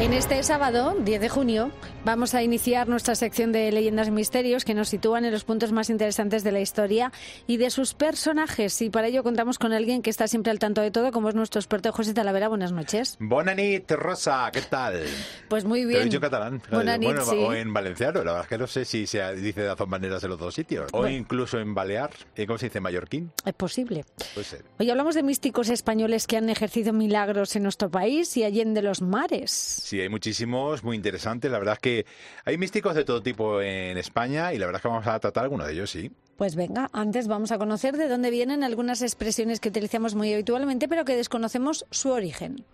En este sábado, 10 de junio, vamos a iniciar nuestra sección de leyendas y misterios que nos sitúan en los puntos más interesantes de la historia y de sus personajes. Y para ello contamos con alguien que está siempre al tanto de todo, como es nuestro experto José Talavera. Buenas noches. Bonanit, Rosa, ¿qué tal? Pues muy Te bien. lo he dicho catalán. Bonanit, bueno, sí. o en valenciano. La verdad es que no sé si se dice de las dos maneras en los dos sitios. O Bueno. incluso en balear. ¿eh? ¿Cómo se dice? Mallorquín. Es posible. Puede ser. Hoy hablamos de místicos españoles que han ejercido milagros en nuestro país y allende los mares. Sí, hay muchísimos, muy interesantes. La verdad es que hay místicos de todo tipo en España y la verdad es que vamos a tratar algunos de ellos, sí. Pues venga, antes vamos a conocer de dónde vienen algunas expresiones que utilizamos muy habitualmente, pero que desconocemos su origen.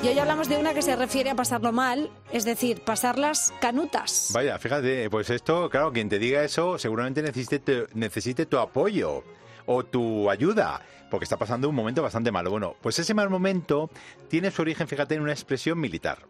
Y hoy hablamos de una que se refiere a pasarlo mal, es decir, pasar las canutas. Vaya, fíjate, pues esto, claro, quien te diga eso seguramente necesite, necesite tu apoyo o tu ayuda, porque está pasando un momento bastante malo. Bueno, pues ese mal momento tiene su origen, fíjate, en una expresión militar.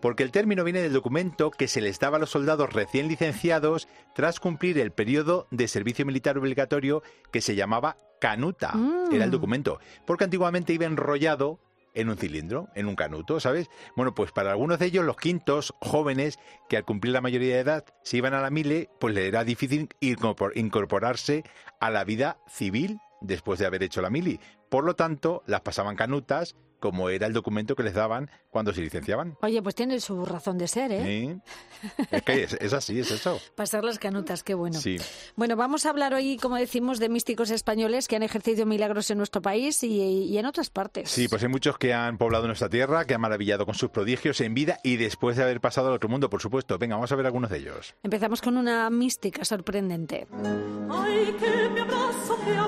Porque el término viene del documento que se les daba a los soldados recién licenciados tras cumplir el periodo de servicio militar obligatorio que se llamaba canuta. Mm. Era el documento. Porque antiguamente iba enrollado en un cilindro, en un canuto, ¿sabes? Bueno, pues para algunos de ellos, los quintos jóvenes que al cumplir la mayoría de edad se iban a la mile, pues le era difícil incorpor- incorporarse a la vida civil después de haber hecho la mili. Por lo tanto, las pasaban canutas, como era el documento que les daban cuando se licenciaban. Oye, pues tiene su razón de ser, ¿eh? ¿Sí? Es que es, es así, es eso. Pasar las canutas, qué bueno. Sí. Bueno, vamos a hablar hoy, como decimos, de místicos españoles que han ejercido milagros en nuestro país y, y en otras partes. Sí, pues hay muchos que han poblado nuestra tierra, que han maravillado con sus prodigios en vida y después de haber pasado al otro mundo, por supuesto. Venga, vamos a ver algunos de ellos. Empezamos con una mística sorprendente.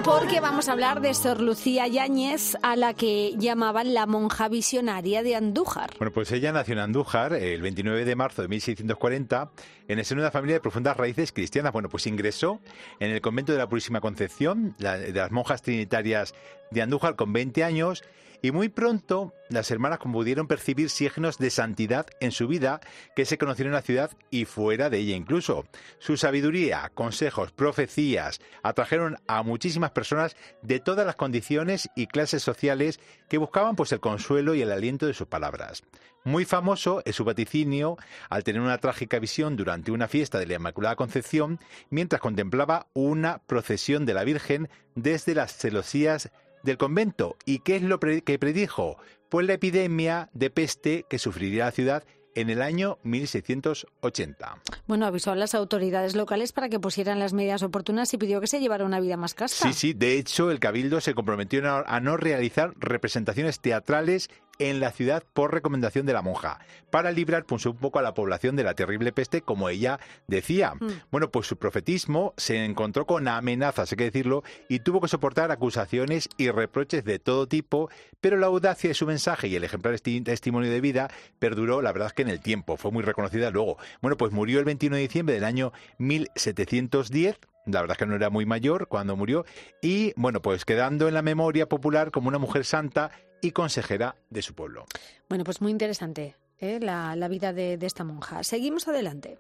Porque vamos a hablar de Sor Lucía Yáñez, a la que llamaban la monja visionaria de Andújar. Bueno, pues ella nació en Andújar el 29 de marzo de 1640 en el seno de una familia de profundas raíces cristianas. Bueno, pues ingresó en el convento de la Purísima Concepción, de las monjas trinitarias de Andújar con 20 años y muy pronto las hermanas pudieron percibir signos de santidad en su vida que se conocieron en la ciudad y fuera de ella incluso. Su sabiduría, consejos, profecías atrajeron a muchísimas personas de todas las condiciones y clases sociales que buscaban pues el consuelo y el aliento de sus palabras. Muy famoso es su vaticinio al tener una trágica visión durante una fiesta de la Inmaculada Concepción mientras contemplaba una procesión de la Virgen desde las celosías del convento. ¿Y qué es lo que predijo? Pues la epidemia de peste que sufriría la ciudad en el año 1680. Bueno, avisó a las autoridades locales para que pusieran las medidas oportunas y pidió que se llevara una vida más casta. Sí, sí, de hecho el cabildo se comprometió a no realizar representaciones teatrales en la ciudad por recomendación de la monja, para librar pues, un poco a la población de la terrible peste, como ella decía. Mm. Bueno, pues su profetismo se encontró con amenazas, hay que decirlo, y tuvo que soportar acusaciones y reproches de todo tipo, pero la audacia de su mensaje y el ejemplar esti- testimonio de vida perduró, la verdad es que en el tiempo, fue muy reconocida luego. Bueno, pues murió el 21 de diciembre del año 1710, la verdad es que no era muy mayor cuando murió, y bueno, pues quedando en la memoria popular como una mujer santa y consejera de su pueblo. Bueno, pues muy interesante ¿eh? la, la vida de, de esta monja. Seguimos adelante.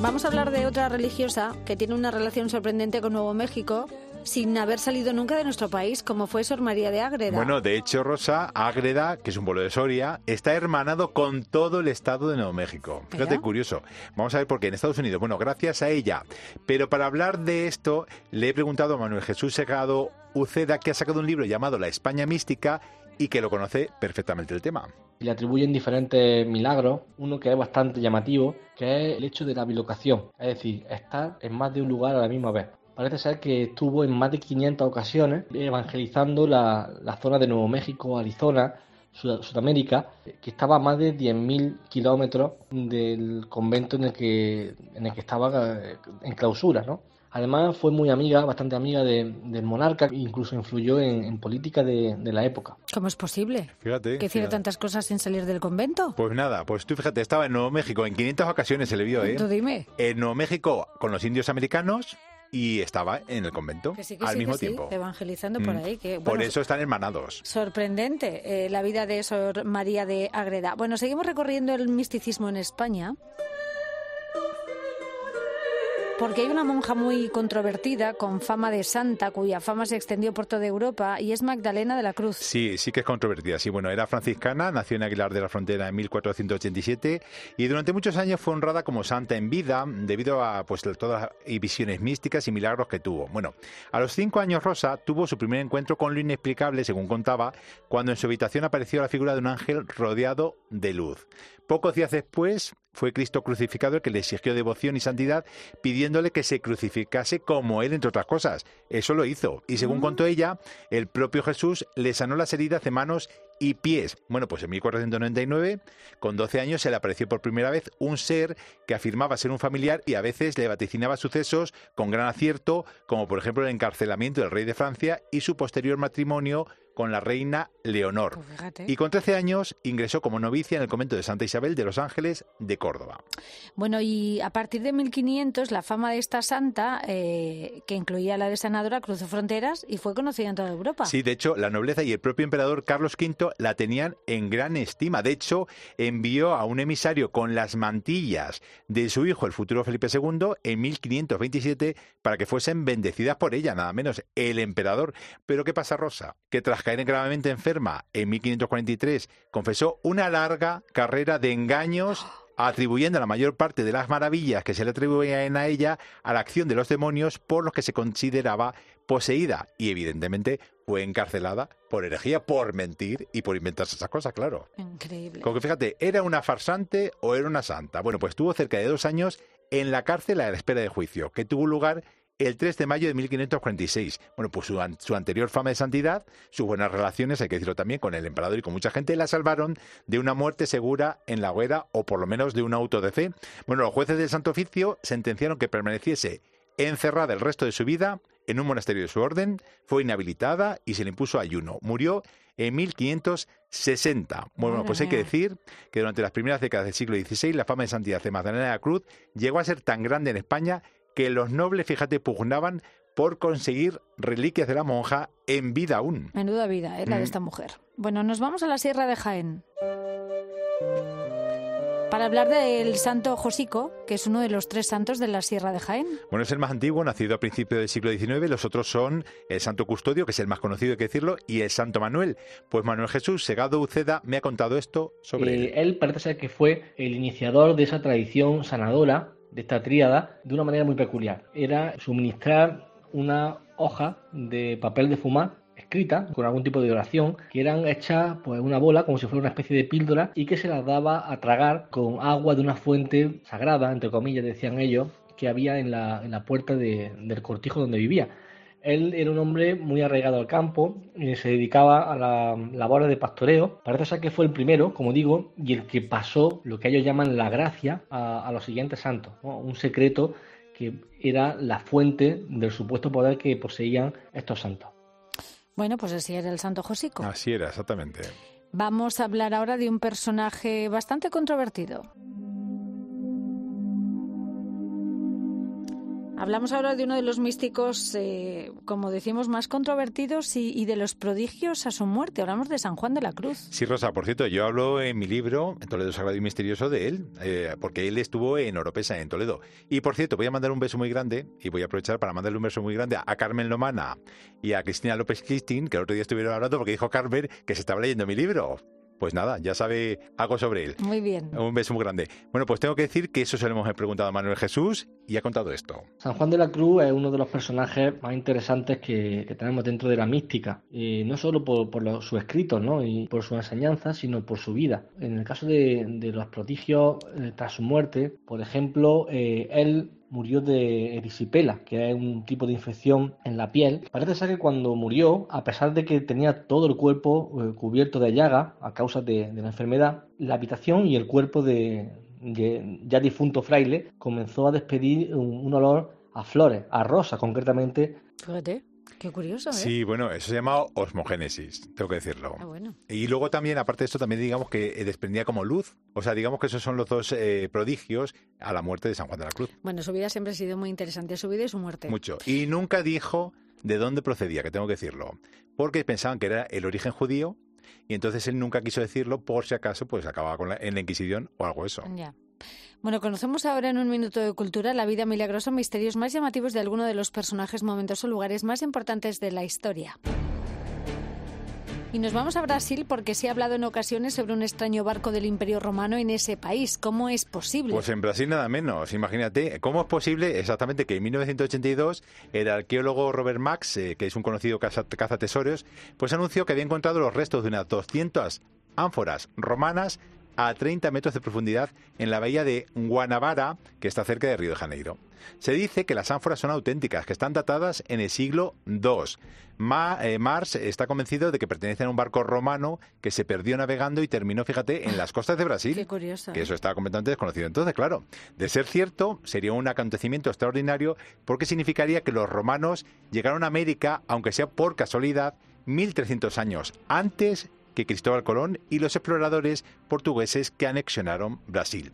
Vamos a hablar de otra religiosa que tiene una relación sorprendente con Nuevo México sin haber salido nunca de nuestro país, como fue Sor María de Ágreda. Bueno, de hecho, Rosa, Ágreda, que es un pueblo de Soria, está hermanado con todo el estado de Nuevo México. Fíjate, curioso. Vamos a ver por qué en Estados Unidos. Bueno, gracias a ella. Pero para hablar de esto, le he preguntado a Manuel Jesús Segado Uceda, que ha sacado un libro llamado La España Mística y que lo conoce perfectamente el tema. le atribuyen diferentes milagros, uno que es bastante llamativo, que es el hecho de la bilocación, es decir, estar en más de un lugar a la misma vez. Parece ser que estuvo en más de 500 ocasiones evangelizando la, la zona de Nuevo México, Arizona, Sud- Sudamérica, que estaba a más de 10.000 kilómetros del convento en el que, en el que estaba eh, en clausura, ¿no? Además fue muy amiga, bastante amiga de- del monarca, incluso influyó en, en política de, de la época. ¿Cómo es posible? Fíjate. Que hiciera tantas cosas sin salir del convento. Pues nada, pues tú fíjate, estaba en Nuevo México, en 500 ocasiones se le vio, ¿eh? Tú dime. En Nuevo México con los indios americanos y estaba en el convento Que sí, que al sí, mismo que sí, tiempo. evangelizando por Mm. ahí. Que, Por bueno, eso están hermanados. Sorprendente eh, la vida de Sor María de Agreda. Bueno, seguimos recorriendo el misticismo en España. Porque hay una monja muy controvertida, con fama de santa, cuya fama se extendió por toda Europa, y es Magdalena de la Cruz. Sí, sí que es controvertida. Sí, bueno, era franciscana, nació en Aguilar de la Frontera en 1487 y durante muchos años fue honrada como santa en vida debido a pues todas las visiones místicas y milagros que tuvo. Bueno, a los cinco años Rosa tuvo su primer encuentro con lo inexplicable, según contaba, cuando en su habitación apareció la figura de un ángel rodeado de luz. Pocos días después fue Cristo crucificado el que le exigió devoción y santidad, pidiéndole que se crucificase como él, entre otras cosas. Eso lo hizo. Y según contó ella, el propio Jesús le sanó las heridas de manos y pies. Bueno, pues en 1499, con 12 años, se le apareció por primera vez un ser que afirmaba ser un familiar y a veces le vaticinaba sucesos con gran acierto, como por ejemplo el encarcelamiento del rey de Francia y su posterior matrimonio con la reina Leonor. Pues y con 13 años ingresó como novicia en el convento de Santa Isabel de Los Ángeles de Córdoba. Bueno, y a partir de 1500 la fama de esta santa, eh, que incluía la de sanadora, cruzó fronteras y fue conocida en toda Europa. Sí, de hecho, la nobleza y el propio emperador Carlos V la tenían en gran estima. De hecho, envió a un emisario con las mantillas de su hijo, el futuro Felipe II, en 1527 para que fuesen bendecidas por ella, nada menos, el emperador. Pero ¿qué pasa, Rosa? Que tras caer gravemente enferma en 1543, confesó una larga carrera de engaños atribuyendo la mayor parte de las maravillas que se le atribuían a ella a la acción de los demonios por los que se consideraba poseída y evidentemente fue encarcelada por herejía, por mentir y por inventarse esas cosas, claro. Increíble. Como que fíjate, ¿era una farsante o era una santa? Bueno, pues estuvo cerca de dos años en la cárcel a la espera de juicio, que tuvo lugar el 3 de mayo de 1546. Bueno, pues su, su, anterior fama de santidad, sus buenas relaciones, hay que decirlo también, con el emperador y con mucha gente, la salvaron de una muerte segura en la hoguera o por lo menos de un auto de fe. Bueno, los jueces del Santo Oficio sentenciaron que permaneciese encerrada el resto de su vida en un monasterio de su orden, fue inhabilitada y se le impuso ayuno. Murió en 1560. Bueno, pues hay que decir que durante las primeras décadas del siglo XVI la fama de santidad de Magdalena de la Cruz llegó a ser tan grande en España que los nobles, fíjate, pugnaban por conseguir reliquias de la monja en vida aún. Menuda vida, es ¿eh? la de mm. esta mujer. Bueno, nos vamos a la Sierra de Jaén para hablar del santo Josico, que es uno de los tres santos de la Sierra de Jaén. Bueno, es el más antiguo, nacido a principios del siglo XIX. Los otros son el santo Custodio, que es el más conocido, hay que decirlo, y el santo Manuel. Pues Manuel Jesús Segado Uceda me ha contado esto sobre eh, él. Él parece ser que fue el iniciador de esa tradición sanadora, de esta tríada, de una manera muy peculiar. Era suministrar una hoja de papel de fumar escrita con algún tipo de oración que eran hechas pues una bola como si fuera una especie de píldora y que se las daba a tragar con agua de una fuente sagrada entre comillas decían ellos que había en la, en la puerta del cortijo donde vivía él era un hombre muy arraigado al campo, y se dedicaba a la labores de pastoreo. Parece ser que fue el primero, como digo, y el que pasó lo que ellos llaman la gracia a, los siguientes santos. Un secreto que era la fuente del supuesto poder que poseían estos santos. Bueno, pues así era el Santo Josico. Así era, exactamente. Vamos a hablar ahora de un personaje bastante controvertido. Hablamos ahora de uno de los místicos, eh, como decimos, más controvertidos y, de los prodigios a su muerte. Hablamos de San Juan de la Cruz. Sí, Rosa, por cierto, yo hablo en mi libro, Toledo Sagrado y Misterioso, de él, eh, porque él estuvo en Oropesa, en Toledo. Y por cierto, voy a mandar un beso muy grande, y voy a aprovechar para mandarle un beso muy grande a Carmen Lomana y a Cristina López Cristín, que el otro día estuvieron hablando porque dijo Carmen que se estaba leyendo mi libro pues nada, ya sabe algo sobre él. Muy bien. Un beso muy grande. Bueno, pues tengo que decir que eso se lo hemos preguntado a Manuel Jesús y ha contado esto. San Juan de la Cruz es uno de los personajes más interesantes que, tenemos dentro de la mística, y no solo por, por sus escritos ¿no? y por su enseñanza, sino por su vida. En el caso de, los prodigios eh, tras su muerte, por ejemplo, eh, él murió de erisipela, que es un tipo de infección en la piel. Parece ser que cuando murió, a pesar de que tenía todo el cuerpo eh, cubierto de llaga a causa de, la enfermedad, la habitación y el cuerpo de, ya difunto fraile comenzó a despedir un, olor a flores, a rosas concretamente. Qué curioso, ¿eh? Sí, bueno, eso se llama osmogénesis, tengo que decirlo. Ah, bueno. Y luego también, aparte de esto, también digamos que eh, desprendía como luz. O sea, digamos que esos son los dos eh, prodigios a la muerte de San Juan de la Cruz. Bueno, su vida siempre ha sido muy interesante, su vida y su muerte. Mucho. Y nunca dijo de dónde procedía, que tengo que decirlo. Porque pensaban que era el origen judío y entonces él nunca quiso decirlo por si acaso pues acababa con la, en la Inquisición o algo eso. Ya. Bueno, conocemos ahora en un minuto de cultura la vida milagrosa, misterios más llamativos de alguno de los personajes, momentos o lugares más importantes de la historia. Y nos vamos a Brasil porque se ha hablado en ocasiones sobre un extraño barco del Imperio Romano en ese país. ¿Cómo es posible? Pues en Brasil nada menos. Imagínate, ¿cómo es posible exactamente que en 1982 el arqueólogo Robert Max, eh, que es un conocido cazatesoros, pues anunció que había encontrado los restos de unas 200 ánforas romanas a 30 metros de profundidad en la bahía de Guanabara, que está cerca de Río de Janeiro. Se dice que las ánforas son auténticas, que están datadas en el siglo II. Eh, Mars está convencido de que pertenecen a un barco romano que se perdió navegando y terminó, fíjate, en las costas de Brasil. Qué curioso. Que eso estaba completamente desconocido. Entonces, claro, de ser cierto, sería un acontecimiento extraordinario porque significaría que los romanos llegaron a América, aunque sea por casualidad, 1300 años antes que Cristóbal Colón y los exploradores portugueses que anexionaron Brasil.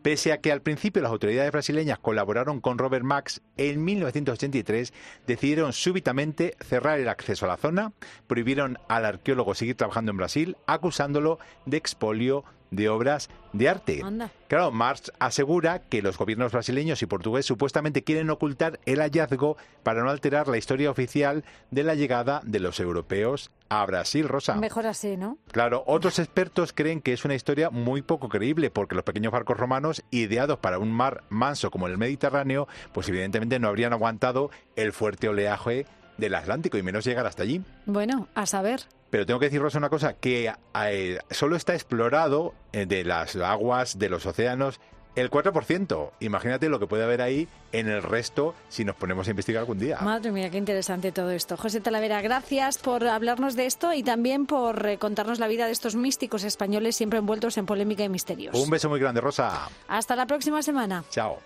Pese a que al principio las autoridades brasileñas colaboraron con Robert Max, en 1983 decidieron súbitamente cerrar el acceso a la zona, prohibieron al arqueólogo seguir trabajando en Brasil, acusándolo de expolio de obras de arte. Claro, Marx asegura que los gobiernos brasileños y portugueses supuestamente quieren ocultar el hallazgo para no alterar la historia oficial de la llegada de los europeos a Brasil, Rosa. Mejor así, ¿no? Claro, otros expertos creen que es una historia muy poco creíble porque los pequeños barcos romanos, ideados para un mar manso como el Mediterráneo, pues evidentemente no habrían aguantado el fuerte oleaje del Atlántico y menos llegar hasta allí. Bueno, a saber. Pero tengo que decir, Rosa, una cosa, que eh, solo está explorado eh, de las aguas, de los océanos, el 4%. Imagínate lo que puede haber ahí en el resto si nos ponemos a investigar algún día. Madre mía, qué interesante todo esto. José Talavera, gracias por hablarnos de esto y también por eh, contarnos la vida de estos místicos españoles siempre envueltos en polémica y misterios. Un beso muy grande, Rosa. Hasta la próxima semana. Chao.